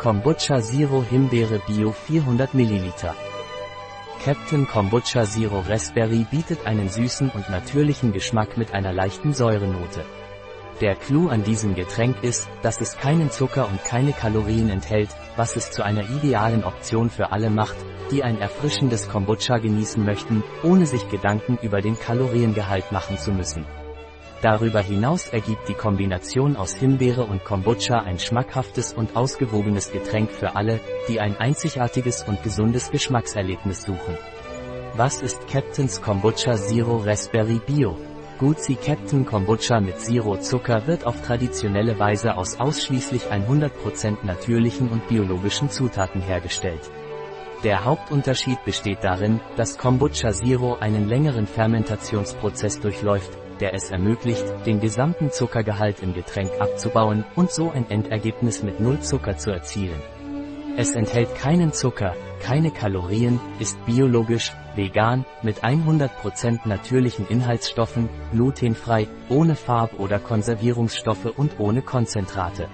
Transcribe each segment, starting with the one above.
Kombucha Zero Himbeere Bio 400 ml. Captain Kombucha Zero Raspberry bietet einen süßen und natürlichen Geschmack mit einer leichten Säurenote. Der Clou an diesem Getränk ist, dass es keinen Zucker und keine Kalorien enthält, was es zu einer idealen Option für alle macht, die ein erfrischendes Kombucha genießen möchten, ohne sich Gedanken über den Kaloriengehalt machen zu müssen. Darüber hinaus ergibt die Kombination aus Himbeere und Kombucha ein schmackhaftes und ausgewogenes Getränk für alle, die ein einzigartiges und gesundes Geschmackserlebnis suchen. Was ist Captain's Kombucha Zero Raspberry Bio? Gucci Captain Kombucha mit Zero Zucker wird auf traditionelle Weise aus ausschließlich 100% natürlichen und biologischen Zutaten hergestellt. Der Hauptunterschied besteht darin, dass Kombucha Zero einen längeren Fermentationsprozess durchläuft, der es ermöglicht, den gesamten Zuckergehalt im Getränk abzubauen und so ein Endergebnis mit Null Zucker zu erzielen. Es enthält keinen Zucker, keine Kalorien, ist biologisch, vegan, mit 100% natürlichen Inhaltsstoffen, glutenfrei, ohne Farb- oder Konservierungsstoffe und ohne Konzentrate.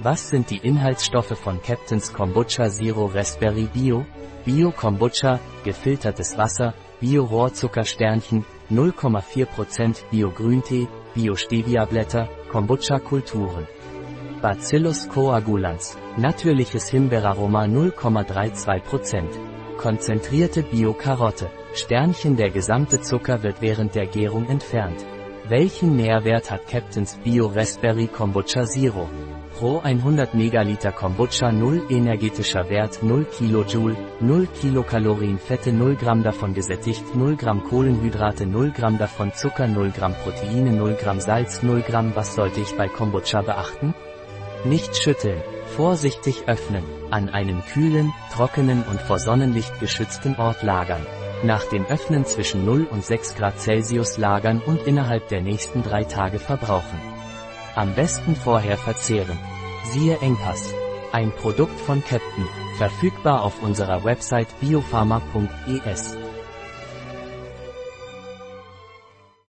Was sind die Inhaltsstoffe von Captain's Kombucha Zero Raspberry Bio? Bio Kombucha, gefiltertes Wasser, Bio Rohrzuckersternchen, 0,4% Bio Grüntee, Bio Stevia Blätter, Kombucha Kulturen. Bacillus coagulans, natürliches Himbeeraroma 0,32%. Konzentrierte Bio-Karotte, Sternchen Der gesamte Zucker wird während der Gärung entfernt. Welchen Nährwert hat Captain's Bio Raspberry Kombucha Zero? Pro 100 Megaliter Kombucha 0 energetischer Wert 0 kJ, 0 Kilokalorien Fette 0 Gramm davon gesättigt 0 Gramm Kohlenhydrate 0 Gramm davon Zucker 0 Gramm Proteine 0 Gramm Salz 0 Gramm Was sollte ich bei Kombucha beachten? Nicht schütteln, vorsichtig öffnen, an einem kühlen, trockenen und vor Sonnenlicht geschützten Ort lagern. Nach dem Öffnen zwischen 0 und 6 Grad Celsius lagern und innerhalb der nächsten drei Tage verbrauchen. Am besten vorher verzehren. Siehe Engpass. Ein Produkt von Captain, verfügbar auf unserer Website biopharma.es.